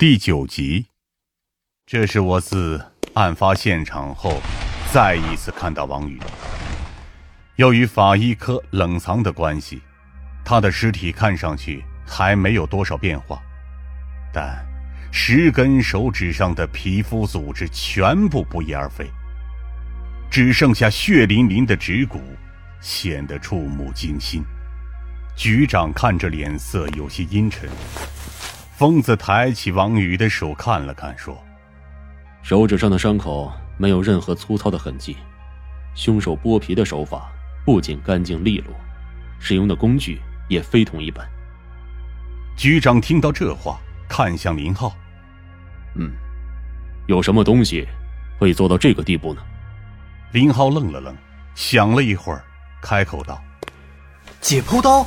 第九集，这是我自案发现场后再一次看到王宇。由于法医科冷藏的关系，他的尸体看上去还没有多少变化，但十根手指上的皮肤组织全部不翼而飞，只剩下血淋淋的指骨，显得触目惊心。局长看着脸色有些阴沉。疯子抬起王宇的手看了看，说：“手指上的伤口没有任何粗糙的痕迹，凶手剥皮的手法不仅干净利落，使用的工具也非同一般。”局长听到这话，看向林浩：“嗯，有什么东西会做到这个地步呢？”林浩愣了愣，想了一会儿，开口道：“解剖刀。”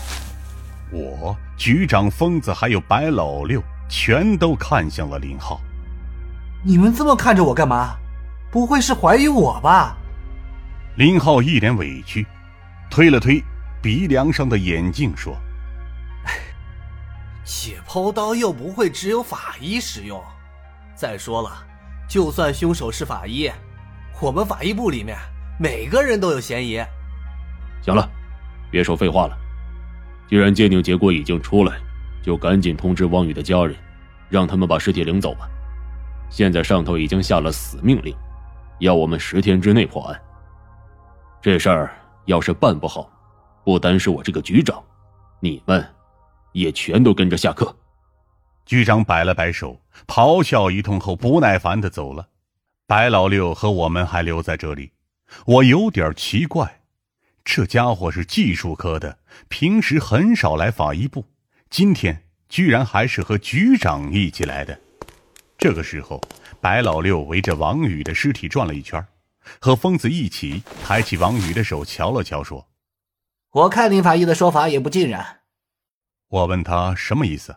我。局长、疯子还有白老六全都看向了林浩。你们这么看着我干嘛？不会是怀疑我吧？林浩一脸委屈，推了推鼻梁上的眼镜，说：“解剖刀又不会只有法医使用。再说了，就算凶手是法医，我们法医部里面每个人都有嫌疑。”行了，别说废话了。既然鉴定结果已经出来，就赶紧通知汪宇的家人，让他们把尸体领走吧。现在上头已经下了死命令，要我们十天之内破案。这事儿要是办不好，不单是我这个局长，你们也全都跟着下课。局长摆了摆手，咆哮一通后，不耐烦的走了。白老六和我们还留在这里，我有点奇怪。这家伙是技术科的，平时很少来法医部，今天居然还是和局长一起来的。这个时候，白老六围着王宇的尸体转了一圈，和疯子一起抬起王宇的手瞧了瞧，说：“我看林法医的说法也不尽然。”我问他什么意思，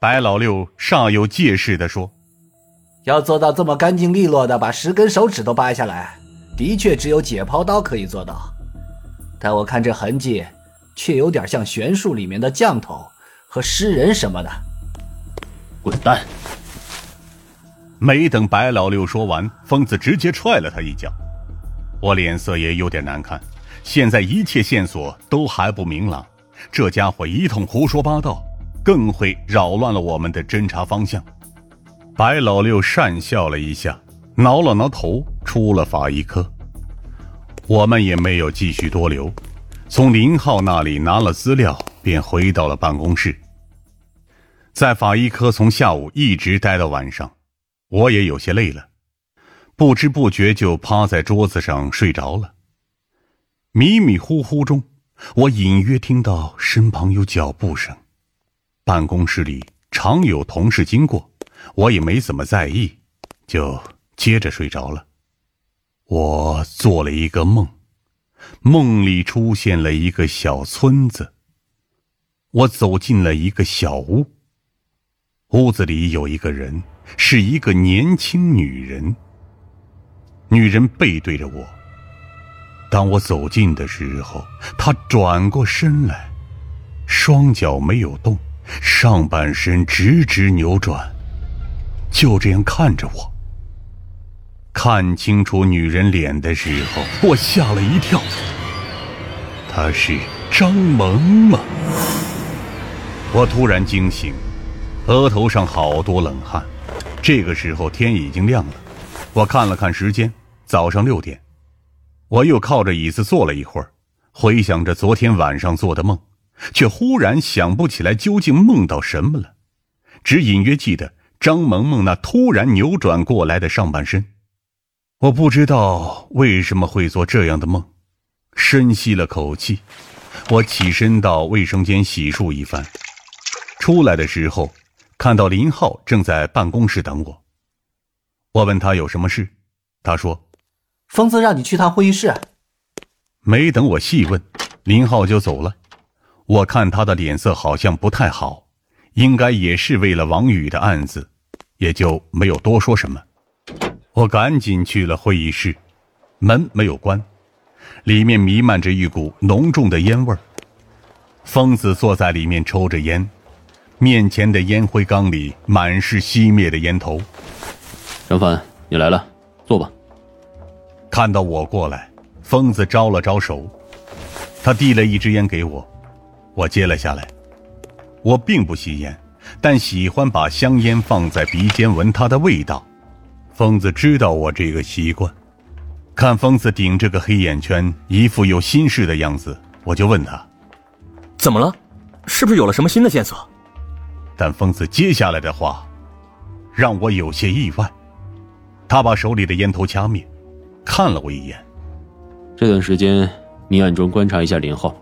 白老六煞有介事的说：“要做到这么干净利落的把十根手指都掰下来，的确只有解剖刀可以做到。”但我看这痕迹，却有点像玄术里面的降头和尸人什么的。滚蛋！没等白老六说完，疯子直接踹了他一脚。我脸色也有点难看。现在一切线索都还不明朗，这家伙一通胡说八道，更会扰乱了我们的侦查方向。白老六讪笑了一下，挠了挠头，出了法医科。我们也没有继续多留，从林浩那里拿了资料，便回到了办公室。在法医科从下午一直待到晚上，我也有些累了，不知不觉就趴在桌子上睡着了。迷迷糊糊中，我隐约听到身旁有脚步声，办公室里常有同事经过，我也没怎么在意，就接着睡着了。我做了一个梦，梦里出现了一个小村子。我走进了一个小屋，屋子里有一个人，是一个年轻女人。女人背对着我。当我走近的时候，她转过身来，双脚没有动，上半身直直扭转，就这样看着我。看清楚女人脸的时候，我吓了一跳。她是张萌萌。我突然惊醒，额头上好多冷汗。这个时候天已经亮了，我看了看时间，早上六点。我又靠着椅子坐了一会儿，回想着昨天晚上做的梦，却忽然想不起来究竟梦到什么了，只隐约记得张萌萌那突然扭转过来的上半身。我不知道为什么会做这样的梦，深吸了口气，我起身到卫生间洗漱一番，出来的时候看到林浩正在办公室等我。我问他有什么事，他说：“疯子让你去趟会议室。”没等我细问，林浩就走了。我看他的脸色好像不太好，应该也是为了王宇的案子，也就没有多说什么。我赶紧去了会议室，门没有关，里面弥漫着一股浓重的烟味儿。疯子坐在里面抽着烟，面前的烟灰缸里满是熄灭的烟头。张凡，你来了，坐吧。看到我过来，疯子招了招手，他递了一支烟给我，我接了下来。我并不吸烟，但喜欢把香烟放在鼻尖闻它的味道。疯子知道我这个习惯，看疯子顶着个黑眼圈，一副有心事的样子，我就问他：“怎么了？是不是有了什么新的线索？”但疯子接下来的话，让我有些意外。他把手里的烟头掐灭，看了我一眼。这段时间，你暗中观察一下林浩，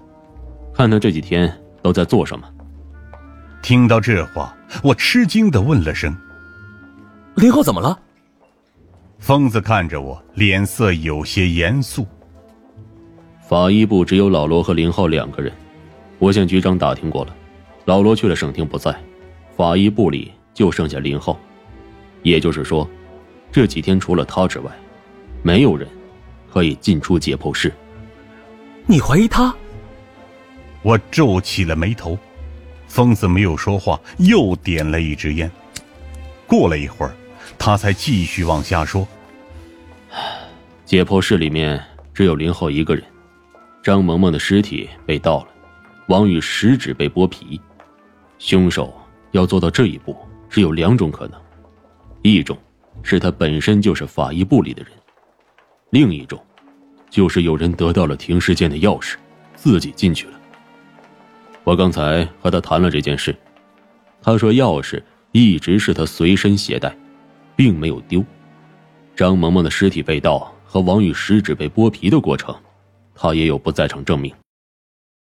看他这几天都在做什么。听到这话，我吃惊的问了声：“林浩怎么了？”疯子看着我，脸色有些严肃。法医部只有老罗和林浩两个人，我向局长打听过了，老罗去了省厅不在，法医部里就剩下林浩，也就是说，这几天除了他之外，没有人可以进出解剖室。你怀疑他？我皱起了眉头。疯子没有说话，又点了一支烟。过了一会儿，他才继续往下说：“ 解剖室里面只有林浩一个人，张萌萌的尸体被盗了，王宇食指被剥皮。凶手要做到这一步，只有两种可能：一种是他本身就是法医部里的人；另一种，就是有人得到了停尸间的钥匙，自己进去了。”我刚才和他谈了这件事，他说钥匙一直是他随身携带，并没有丢。张萌萌的尸体被盗和王宇食指被剥皮的过程，他也有不在场证明。